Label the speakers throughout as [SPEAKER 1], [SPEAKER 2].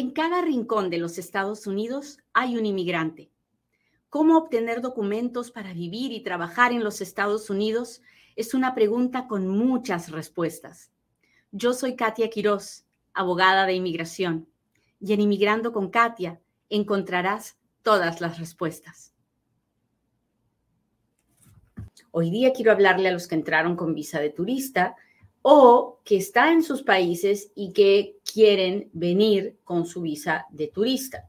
[SPEAKER 1] En cada rincón de los Estados Unidos hay un inmigrante. ¿Cómo obtener documentos para vivir y trabajar en los Estados Unidos? Es una pregunta con muchas respuestas. Yo soy Katia Quiroz, abogada de inmigración, y en Inmigrando con Katia encontrarás todas las respuestas. Hoy día quiero hablarle a los que entraron con visa de turista o que están en sus países y que quieren venir con su visa de turista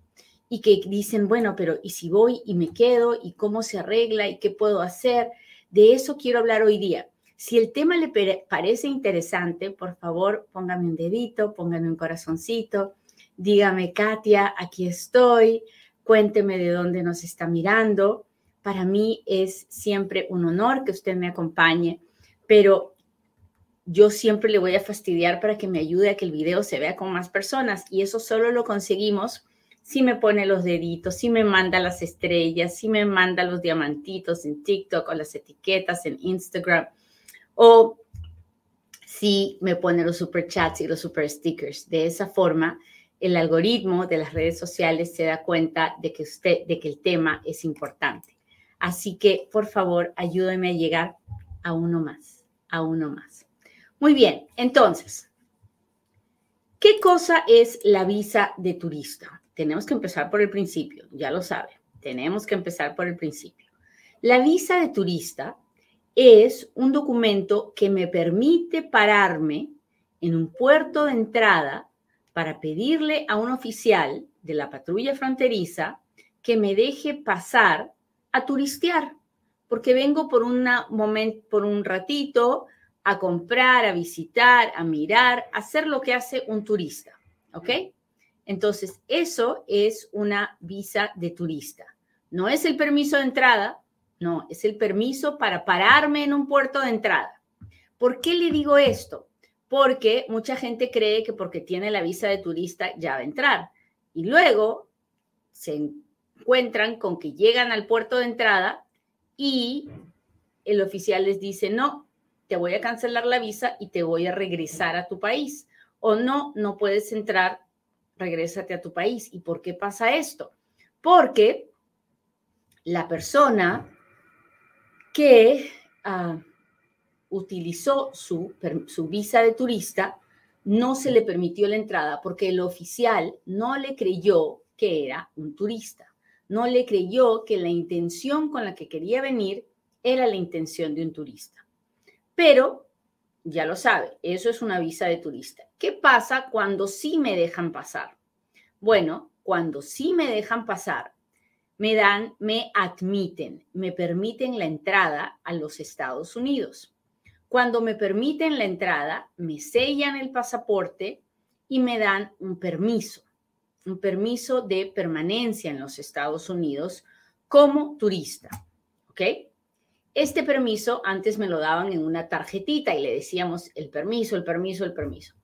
[SPEAKER 1] y que dicen, bueno, pero ¿y si voy y me quedo? ¿Y cómo se arregla? ¿Y qué puedo hacer? De eso quiero hablar hoy día. Si el tema le parece interesante, por favor, póngame un dedito, póngame un corazoncito, dígame, Katia, aquí estoy, cuénteme de dónde nos está mirando. Para mí es siempre un honor que usted me acompañe, pero yo siempre le voy a fastidiar para que me ayude a que el video se vea con más personas y eso solo lo conseguimos si me pone los deditos, si me manda las estrellas, si me manda los diamantitos en TikTok o las etiquetas en Instagram o si me pone los super chats y los super stickers. De esa forma, el algoritmo de las redes sociales se da cuenta de que usted, de que el tema es importante. Así que, por favor, ayúdeme a llegar a uno más, a uno más. Muy bien, entonces, ¿qué cosa es la visa de turista? Tenemos que empezar por el principio, ya lo sabe, tenemos que empezar por el principio. La visa de turista es un documento que me permite pararme en un puerto de entrada para pedirle a un oficial de la patrulla fronteriza que me deje pasar a turistear, porque vengo por, por un ratito a comprar, a visitar, a mirar, a hacer lo que hace un turista, ¿ok? Entonces, eso es una visa de turista. No es el permiso de entrada, no, es el permiso para pararme en un puerto de entrada. ¿Por qué le digo esto? Porque mucha gente cree que porque tiene la visa de turista ya va a entrar. Y luego se encuentran con que llegan al puerto de entrada y el oficial les dice, no, te voy a cancelar la visa y te voy a regresar a tu país. O no, no puedes entrar, regrésate a tu país. ¿Y por qué pasa esto? Porque la persona que ah, utilizó su, su visa de turista no se le permitió la entrada porque el oficial no le creyó que era un turista no le creyó que la intención con la que quería venir era la intención de un turista. Pero, ya lo sabe, eso es una visa de turista. ¿Qué pasa cuando sí me dejan pasar? Bueno, cuando sí me dejan pasar, me dan, me admiten, me permiten la entrada a los Estados Unidos. Cuando me permiten la entrada, me sellan el pasaporte y me dan un permiso un permiso de permanencia en los Estados Unidos como turista. ¿Ok? Este permiso antes me lo daban en una tarjetita y le decíamos el permiso, el permiso, el permiso.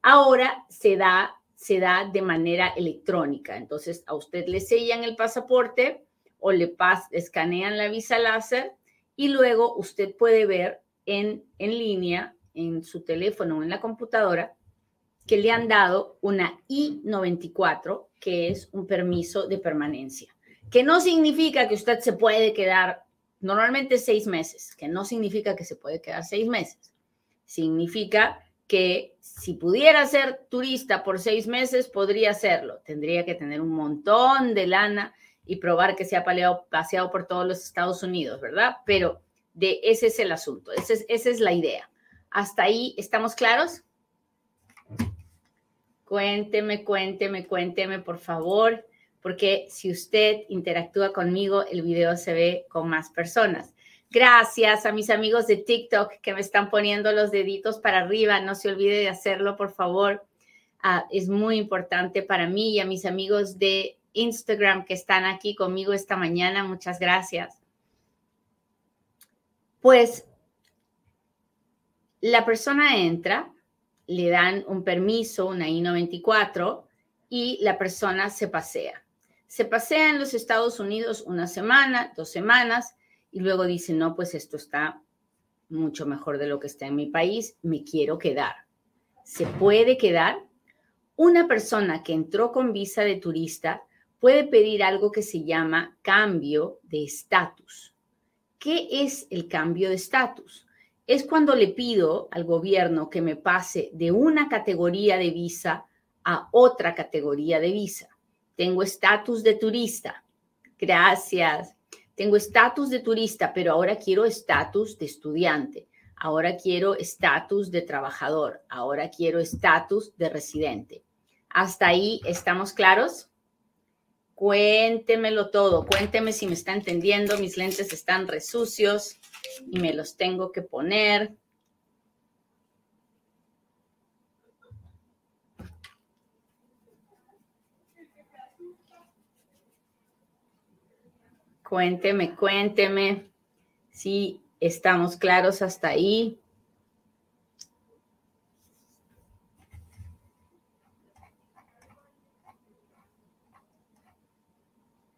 [SPEAKER 1] Ahora se da, se da de manera electrónica. Entonces a usted le sellan el pasaporte o le pas, escanean la visa láser y luego usted puede ver en, en línea, en su teléfono o en la computadora, que le han dado una I-94, que es un permiso de permanencia, que no significa que usted se puede quedar normalmente seis meses, que no significa que se puede quedar seis meses. Significa que si pudiera ser turista por seis meses, podría hacerlo. Tendría que tener un montón de lana y probar que se ha paseado por todos los Estados Unidos, ¿verdad? Pero de ese es el asunto, esa es la idea. ¿Hasta ahí estamos claros? Cuénteme, cuénteme, cuénteme, por favor, porque si usted interactúa conmigo, el video se ve con más personas. Gracias a mis amigos de TikTok que me están poniendo los deditos para arriba. No se olvide de hacerlo, por favor. Ah, es muy importante para mí y a mis amigos de Instagram que están aquí conmigo esta mañana. Muchas gracias. Pues la persona entra, le dan un permiso, una I-94, y la persona se pasea. Se pasea en los Estados Unidos una semana, dos semanas, y luego dice, no, pues esto está mucho mejor de lo que está en mi país, me quiero quedar. ¿Se puede quedar? Una persona que entró con visa de turista puede pedir algo que se llama cambio de estatus. ¿Qué es el cambio de estatus? Es cuando le pido al gobierno que me pase de una categoría de visa a otra categoría de visa. Tengo estatus de turista. Gracias. Tengo estatus de turista, pero ahora quiero estatus de estudiante. Ahora quiero estatus de trabajador. Ahora quiero estatus de residente. ¿Hasta ahí estamos claros? Cuéntemelo todo, cuénteme si me está entendiendo, mis lentes están resucios y me los tengo que poner. Cuénteme, cuénteme si estamos claros hasta ahí.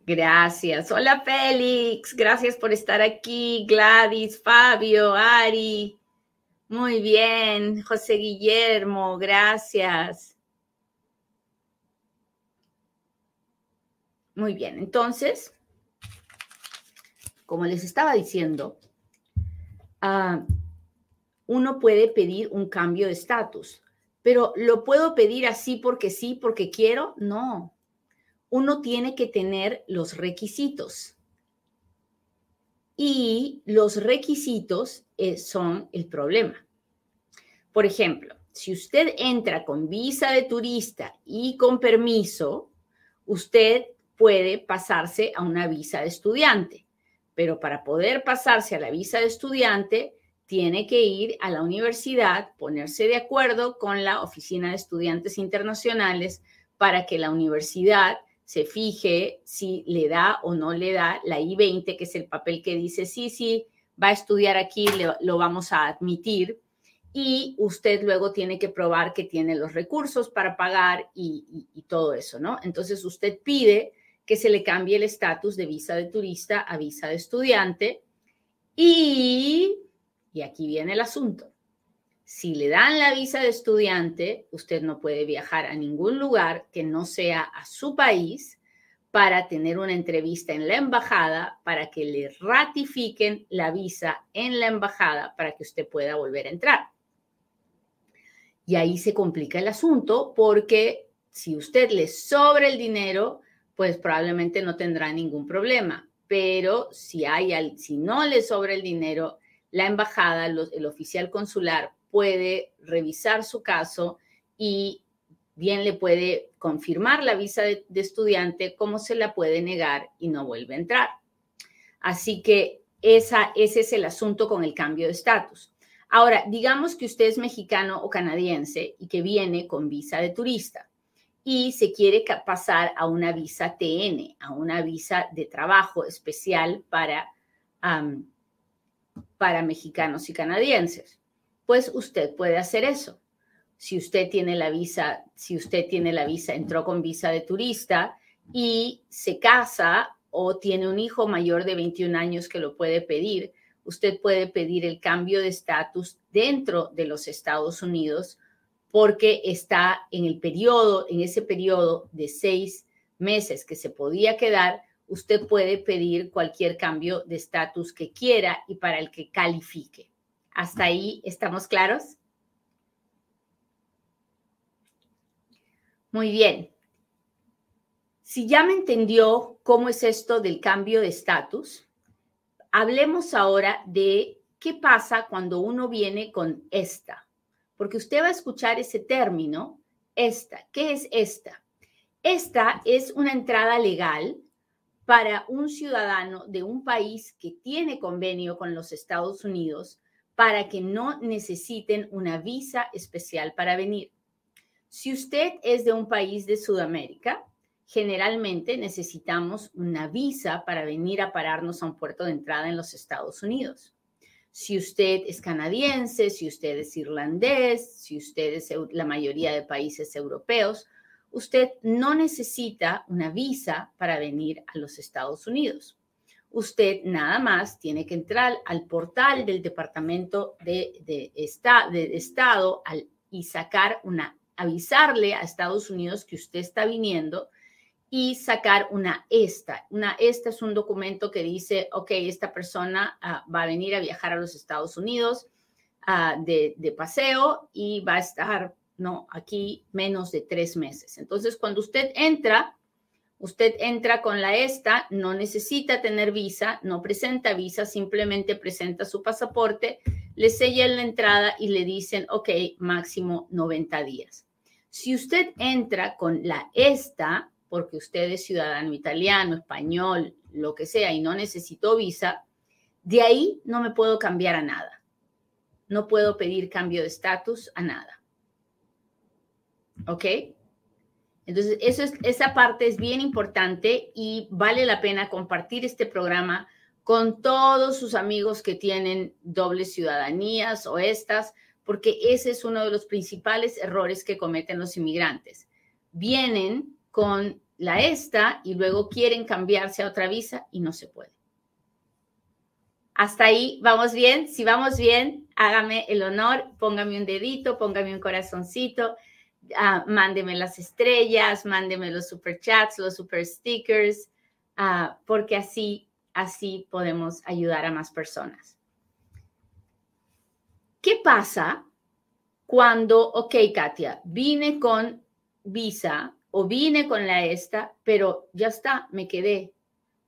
[SPEAKER 1] Gracias. Hola Félix, gracias por estar aquí. Gladys, Fabio, Ari. Muy bien. José Guillermo, gracias. Muy bien, entonces, como les estaba diciendo, ah, uno puede pedir un cambio de estatus, pero ¿lo puedo pedir así porque sí, porque quiero? No, uno tiene que tener los requisitos. Y los requisitos eh, son el problema. Por ejemplo, si usted entra con visa de turista y con permiso, usted puede pasarse a una visa de estudiante. Pero para poder pasarse a la visa de estudiante, tiene que ir a la universidad, ponerse de acuerdo con la Oficina de Estudiantes Internacionales para que la universidad se fije si le da o no le da la I-20, que es el papel que dice, sí, sí, va a estudiar aquí, lo vamos a admitir. Y usted luego tiene que probar que tiene los recursos para pagar y, todo eso, ¿no? Entonces usted pide que se le cambie el estatus de visa de turista a visa de estudiante. Y, y aquí viene el asunto. Si le dan la visa de estudiante, usted no puede viajar a ningún lugar que no sea a su país para tener una entrevista en la embajada para que le ratifiquen la visa en la embajada para que usted pueda volver a entrar. Y ahí se complica el asunto porque si usted le sobra el dinero, pues probablemente no tendrá ningún problema. Pero si, hay, si no le sobra el dinero, la embajada, el oficial consular puede revisar su caso y bien le puede confirmar la visa de, estudiante como se la puede negar y no vuelve a entrar. Así que esa, ese es el asunto con el cambio de estatus. Ahora, digamos que usted es mexicano o canadiense y que viene con visa de turista y se quiere pasar a una visa TN, a una visa de trabajo especial para, para mexicanos y canadienses pues usted puede hacer eso. Si usted tiene la visa, si usted tiene la visa, entró con visa de turista y se casa o tiene un hijo mayor de 21 años que lo puede pedir, usted puede pedir el cambio de estatus dentro de los Estados Unidos porque está en el periodo, en ese periodo de seis meses que se podía quedar, usted puede pedir cualquier cambio de estatus que quiera y para el que califique. ¿Hasta ahí estamos claros? Muy bien. Si ya me entendió cómo es esto del cambio de estatus, hablemos ahora de qué pasa cuando uno viene con esta, porque usted va a escuchar ese término, esta. ¿Qué es esta? Esta es una entrada legal para un ciudadano de un país que tiene convenio con los Estados Unidos para que no necesiten una visa especial para venir. Si usted es de un país de Sudamérica, generalmente necesitamos una visa para venir a pararnos a un puerto de entrada en los Estados Unidos. Si usted es canadiense, si usted es irlandés, si usted es la mayoría de países europeos, usted no necesita una visa para venir a los Estados Unidos. Usted nada más tiene que entrar al portal del Departamento de, Estado y sacar una avisarle a Estados Unidos que usted está viniendo y sacar una ESTA. Una ESTA es un documento que dice, ok, esta persona ah, va a venir a viajar a los Estados Unidos ah, de, de, paseo y va a estar, no, aquí menos de tres meses. Entonces, cuando usted entra, usted entra con la ESTA, no necesita tener visa, no presenta visa, simplemente presenta su pasaporte, le sellan la entrada y le dicen, ok, máximo 90 días. Si usted entra con la ESTA, porque usted es ciudadano italiano, español, lo que sea, y no necesitó visa, de ahí no me puedo cambiar a nada. No puedo pedir cambio de estatus a nada. ¿Ok? Entonces, eso es, esa parte es bien importante y vale la pena compartir este programa con todos sus amigos que tienen dobles ciudadanías o estas, porque ese es uno de los principales errores que cometen los inmigrantes. Vienen con la esta y luego quieren cambiarse a otra visa y no se puede. Hasta ahí, ¿vamos bien? Si vamos bien, hágame el honor, póngame un dedito, póngame un corazoncito, uh, mándeme las estrellas, mándeme los super chats, los super stickers, ah, porque así, así podemos ayudar a más personas. ¿Qué pasa cuando, ok, Katia, vine con visa o vine con la esta, pero ya está, me quedé.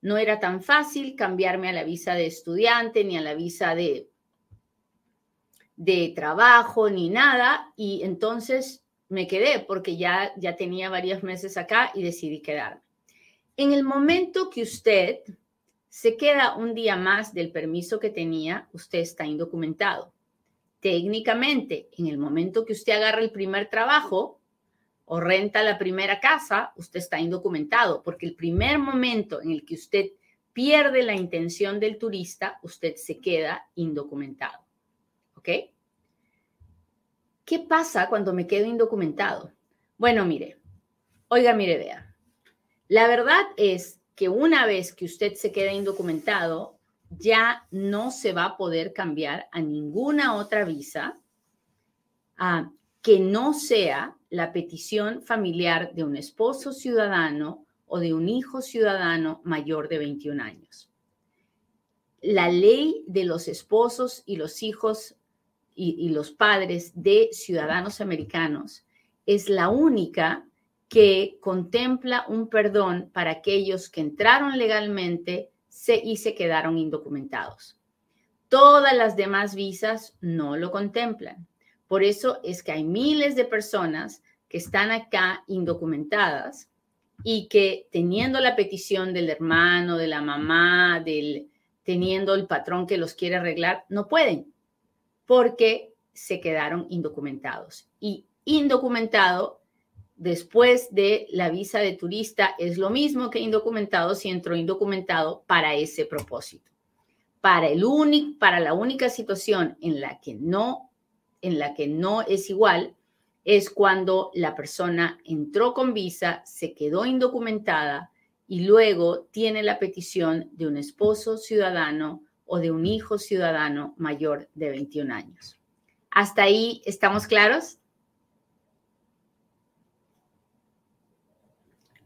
[SPEAKER 1] No era tan fácil cambiarme a la visa de estudiante ni a la visa de, de trabajo ni nada y entonces me quedé porque ya, ya tenía varios meses acá y decidí quedarme. En el momento que usted se queda un día más del permiso que tenía, usted está indocumentado. Técnicamente, en el momento que usted agarra el primer trabajo, o renta la primera casa, usted está indocumentado, porque el primer momento en el que usted pierde la intención del turista, usted se queda indocumentado. ¿Ok? ¿Qué pasa cuando me quedo indocumentado? Bueno, mire, oiga, mire, vea. La verdad es que una vez que usted se queda indocumentado, ya no se va a poder cambiar a ninguna otra visa ah, que no sea la petición familiar de un esposo ciudadano o de un hijo ciudadano mayor de 21 años. La ley de los esposos y los hijos y, los padres de ciudadanos americanos es la única que contempla un perdón para aquellos que entraron legalmente y se quedaron indocumentados. Todas las demás visas no lo contemplan. Por eso es que hay miles de personas que están acá indocumentadas y que teniendo la petición del hermano, de la mamá, del teniendo el patrón que los quiere arreglar, no pueden porque se quedaron indocumentados. Y indocumentado después de la visa de turista es lo mismo que indocumentado si entró indocumentado para ese propósito. Para, el único, para la única situación en la que no en la que no es igual es cuando la persona entró con visa, se quedó indocumentada y luego tiene la petición de un esposo ciudadano o de un hijo ciudadano mayor de 21 años. ¿Hasta ahí estamos claros?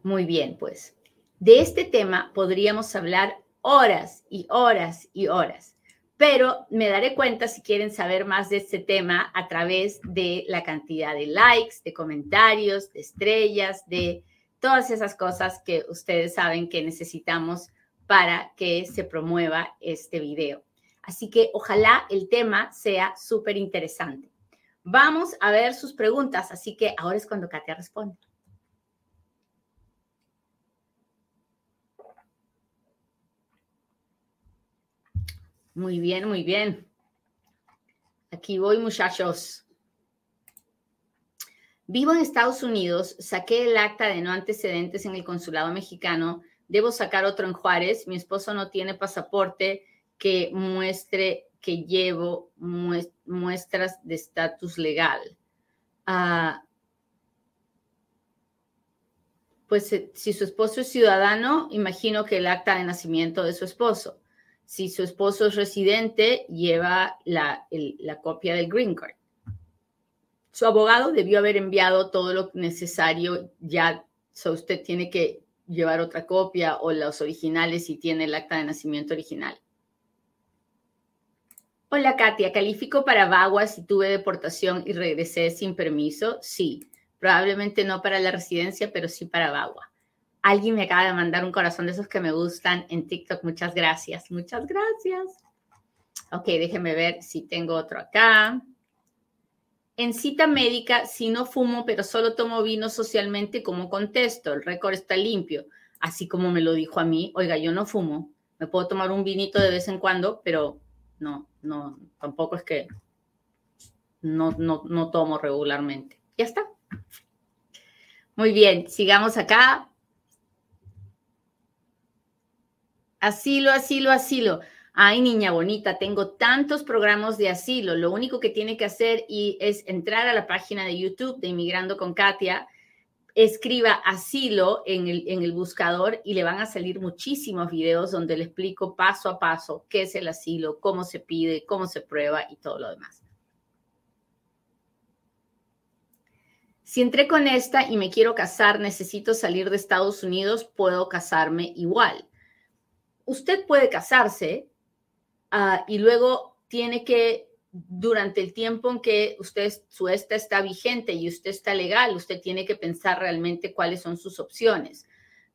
[SPEAKER 1] Muy bien, pues de este tema podríamos hablar horas y horas y horas pero me daré cuenta si quieren saber más de este tema a través de la cantidad de likes, de comentarios, de estrellas, de todas esas cosas que ustedes saben que necesitamos para que se promueva este video. Así que ojalá el tema sea súper interesante. Vamos a ver sus preguntas, así que ahora es cuando Katia responde. Muy bien, muy bien. Aquí voy, muchachos. Vivo en Estados Unidos, saqué el acta de no antecedentes en el consulado mexicano, debo sacar otro en Juárez, mi esposo no tiene pasaporte que muestre que llevo muestras de estatus legal. Ah, pues eh, si su esposo es ciudadano, imagino que el acta de nacimiento de su esposo. Si su esposo es residente, lleva la, copia del green card. Su abogado debió haber enviado todo lo necesario, ya so usted tiene que llevar otra copia o los originales si tiene el acta de nacimiento original. Hola Katia, ¿califico para VAWA si tuve deportación y regresé sin permiso? Sí, probablemente no para la residencia, pero sí para VAWA. Alguien me acaba de mandar un corazón de esos que me gustan en TikTok. Muchas gracias, muchas gracias. Ok, déjeme ver si tengo otro acá. En cita médica, si no fumo, pero solo tomo vino socialmente, ¿cómo contesto? El récord está limpio. Así como me lo dijo a mí, oiga, yo no fumo. Me puedo tomar un vinito de vez en cuando, pero no, no, tampoco es que no, no, no tomo regularmente. Ya está. Muy bien, sigamos acá. Asilo, asilo, asilo. Ay, niña bonita, tengo tantos programas de asilo. Lo único que tiene que hacer y es entrar a la página de YouTube de Inmigrando con Katia escriba asilo en el, en el buscador y le van a salir muchísimos videos donde le explico paso a paso qué es el asilo, cómo se pide, cómo se prueba y todo lo demás. Si entré con esta y me quiero casar, necesito salir de Estados Unidos, puedo casarme igual. Usted puede casarse uh, y luego tiene que durante el tiempo en que usted, su esta está vigente y usted está legal, usted tiene que pensar realmente cuáles son sus opciones.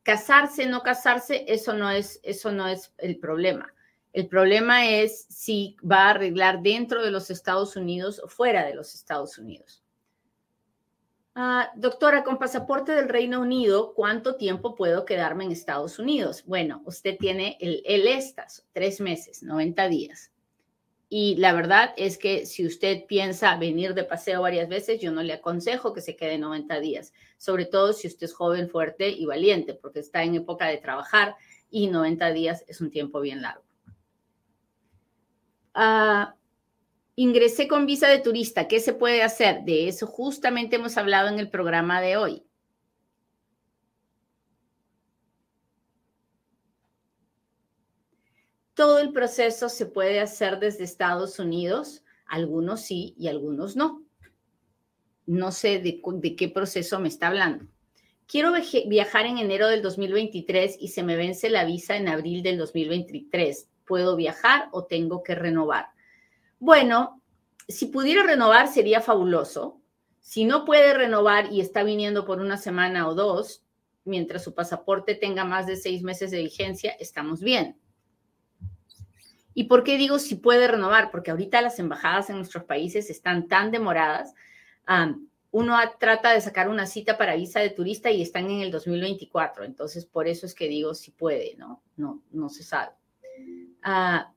[SPEAKER 1] Casarse, no casarse, eso no es, eso no es el problema. El problema es si va a arreglar dentro de los Estados Unidos o fuera de los Estados Unidos. Ah, doctora, con pasaporte del Reino Unido, ¿cuánto tiempo puedo quedarme en Estados Unidos? Bueno, usted tiene el, el ESTAS, tres meses, 90 días. Y la verdad es que si usted piensa venir de paseo varias veces, yo no le aconsejo que se quede 90 días, sobre todo si usted es joven, fuerte y valiente, porque está en época de trabajar y 90 días es un tiempo bien largo. Ah, ingresé con visa de turista. ¿Qué se puede hacer? De eso justamente hemos hablado en el programa de hoy. Todo el proceso se puede hacer desde Estados Unidos, algunos sí y algunos no. No sé de, qué proceso me está hablando. Quiero viajar en enero del 2023 y se me vence la visa en abril del 2023. ¿Puedo viajar o tengo que renovar? Bueno, si pudiera renovar sería fabuloso. Si no puede renovar y está viniendo por una semana o dos, mientras su pasaporte tenga más de seis meses de vigencia, estamos bien. ¿Y por qué digo si puede renovar? Porque ahorita las embajadas en nuestros países están tan demoradas. uno trata de sacar una cita para visa de turista y están en el 2024. Entonces, por eso es que digo si puede, ¿no? No, no se sabe. Ah,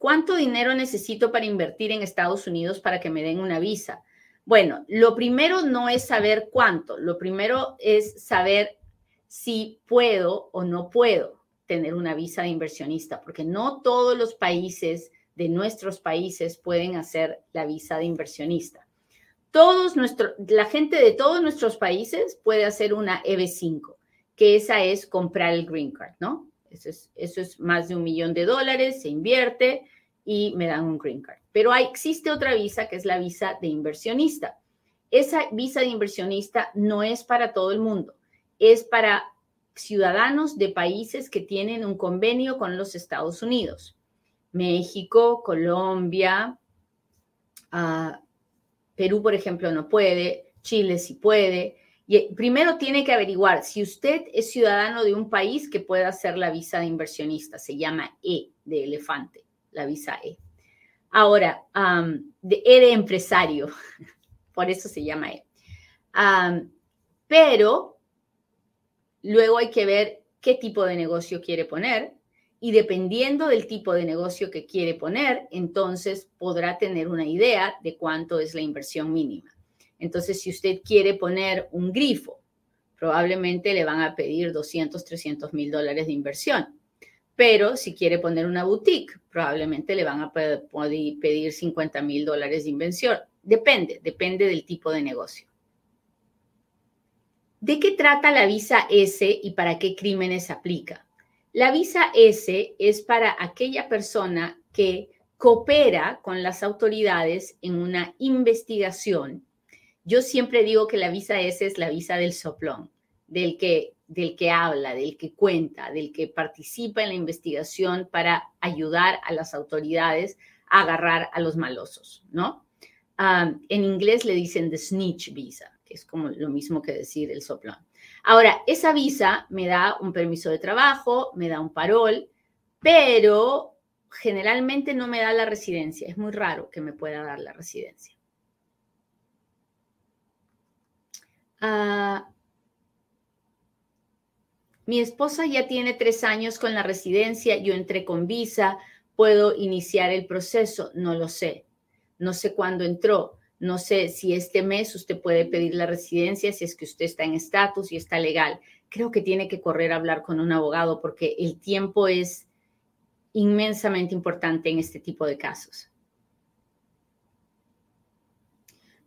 [SPEAKER 1] ¿Cuánto dinero necesito para invertir en Estados Unidos para que me den una visa? Bueno, lo primero no es saber cuánto, lo primero es saber si puedo o no puedo tener una visa de inversionista, porque no todos los países de nuestros países pueden hacer la visa de inversionista. Todos nuestro, la gente de todos nuestros países puede hacer una EB5, que esa es comprar el green card, ¿no? Eso es, más de un millón de dólares, se invierte y me dan un green card. Pero existe otra visa que es la visa de inversionista. Esa visa de inversionista no es para todo el mundo, es para ciudadanos de países que tienen un convenio con los Estados Unidos. México, Colombia, ah, Perú, por ejemplo, no puede, Chile sí puede. Y eh, primero tiene que averiguar si usted es ciudadano de un país que pueda hacer la visa de inversionista. Se llama E de elefante, la visa E. Ahora, de E de empresario, por eso se llama E. pero Luego hay que ver qué tipo de negocio quiere poner y dependiendo del tipo de negocio que quiere poner, entonces podrá tener una idea de cuánto es la inversión mínima. Entonces, si usted quiere poner un grifo, probablemente le van a pedir 200, 300 mil dólares de inversión. Pero si quiere poner una boutique, probablemente le van a pedir 50 mil dólares de inversión. Depende, depende del tipo de negocio. ¿De qué trata la visa S y para qué crímenes aplica? La visa S es para aquella persona que coopera con las autoridades en una investigación Yo siempre digo que la visa S es la visa del soplón, del que, del que habla, del que cuenta, del que participa en la investigación para ayudar a las autoridades a agarrar a los malosos, ¿no? en inglés le dicen the snitch visa, que es como lo mismo que decir el soplón. Ahora, esa visa me da un permiso de trabajo, me da un parol, pero generalmente no me da la residencia. Es muy raro que me pueda dar la residencia. Ah, mi esposa ya tiene tres años con la residencia, yo entré con visa, puedo iniciar el proceso, no lo sé, no sé cuándo entró, no sé si este mes usted puede pedir la residencia, si es que usted está en estatus y está legal. Creo que tiene que correr a hablar con un abogado porque el tiempo es inmensamente importante en este tipo de casos.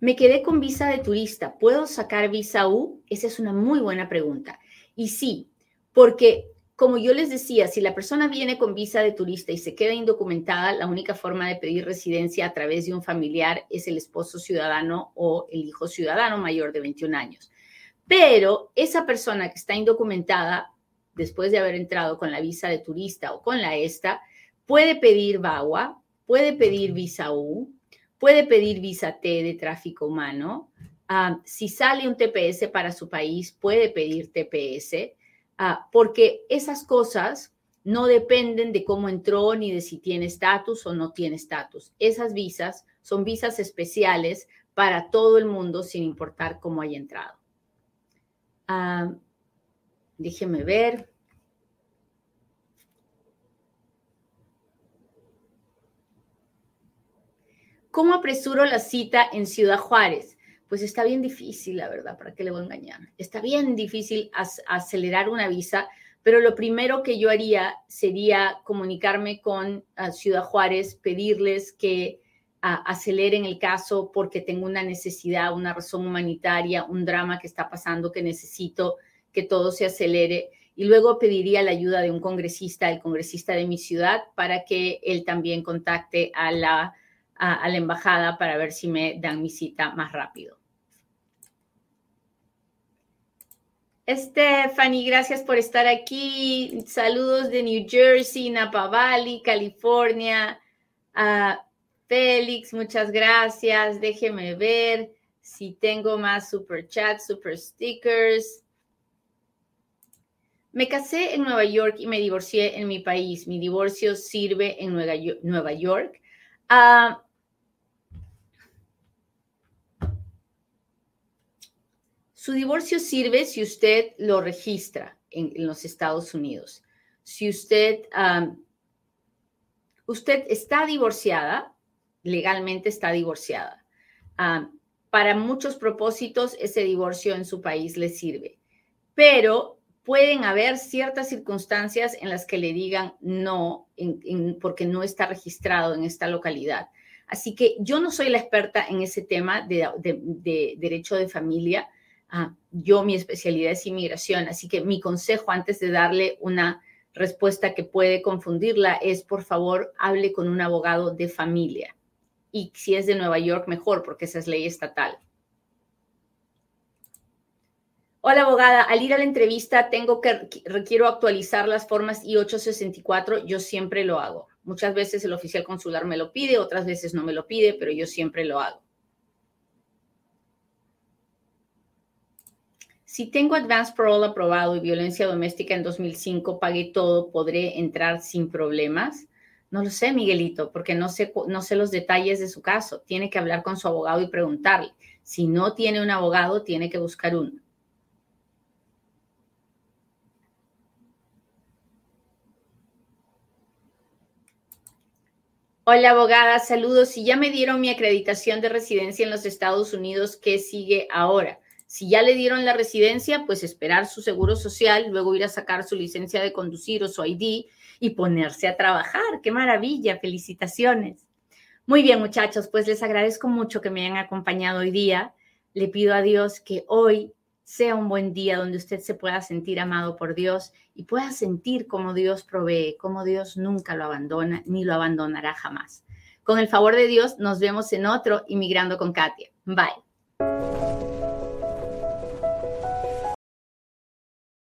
[SPEAKER 1] Me quedé con visa de turista. ¿Puedo sacar visa U? Esa es una muy buena pregunta. Y sí, porque como yo les decía, si la persona viene con visa de turista y se queda indocumentada, la única forma de pedir residencia a través de un familiar es el esposo ciudadano o el hijo ciudadano mayor de 21 años. Pero esa persona que está indocumentada, después de haber entrado con la visa de turista o con la ESTA, puede pedir VAWA, puede pedir visa U, puede pedir visa T de tráfico humano. Ah, si sale un TPS para su país, puede pedir TPS, ah, porque esas cosas no dependen de cómo entró ni de si tiene estatus o no tiene estatus. Esas visas son visas especiales para todo el mundo sin importar cómo haya entrado. Ah, déjeme ver. ¿Cómo apresuro la cita en Ciudad Juárez? Pues está bien difícil, la verdad, ¿para qué le voy a engañar? Está bien difícil acelerar una visa, pero lo primero que yo haría sería comunicarme con ah, Ciudad Juárez, pedirles que ah, aceleren el caso porque tengo una necesidad, una razón humanitaria, un drama que está pasando que necesito que todo se acelere. Y luego pediría la ayuda de un congresista, el congresista de mi ciudad, para que él también contacte a la a, la embajada para ver si me dan mi cita más rápido. Stephanie, gracias por estar aquí. Saludos de New Jersey, Napa Valley, California. a Félix, muchas gracias. Déjeme ver si tengo más super chats, super stickers. Me casé en Nueva York y me divorcié en mi país. Mi divorcio sirve en Nueva York. Ah, Su divorcio sirve si usted lo registra en, los Estados Unidos. Si usted, usted está divorciada, legalmente está divorciada. para muchos propósitos, ese divorcio en su país le sirve. Pero pueden haber ciertas circunstancias en las que le digan no porque no está registrado en esta localidad. Así que yo no soy la experta en ese tema de derecho de familia, Ah, yo mi especialidad es inmigración, así que mi consejo antes de darle una respuesta que puede confundirla es, por favor, hable con un abogado de familia. Y si es de Nueva York, mejor, porque esa es ley estatal. Hola, abogada. Al ir a la entrevista, tengo que requiero actualizar las formas I-864. Yo siempre lo hago. Muchas veces el oficial consular me lo pide, otras veces no me lo pide, pero yo siempre lo hago. Si tengo advance parole aprobado y violencia doméstica en 2005, pagué todo, ¿podré entrar sin problemas? No lo sé, Miguelito, porque no sé, no sé los detalles de su caso. Tiene que hablar con su abogado y preguntarle. Si no tiene un abogado, tiene que buscar uno. Hola, abogada, saludos. Si ya me dieron mi acreditación de residencia en los Estados Unidos, ¿qué sigue ahora? Si ya le dieron la residencia, pues esperar su seguro social, luego ir a sacar su licencia de conducir o su ID y ponerse a trabajar. ¡Qué maravilla! Felicitaciones. Muy bien, muchachos, pues les agradezco mucho que me hayan acompañado hoy día. Le pido a Dios que hoy sea un buen día donde usted se pueda sentir amado por Dios y pueda sentir como Dios provee, como Dios nunca lo abandona ni lo abandonará jamás. Con el favor de Dios, nos vemos en otro Inmigrando con Katia. Bye.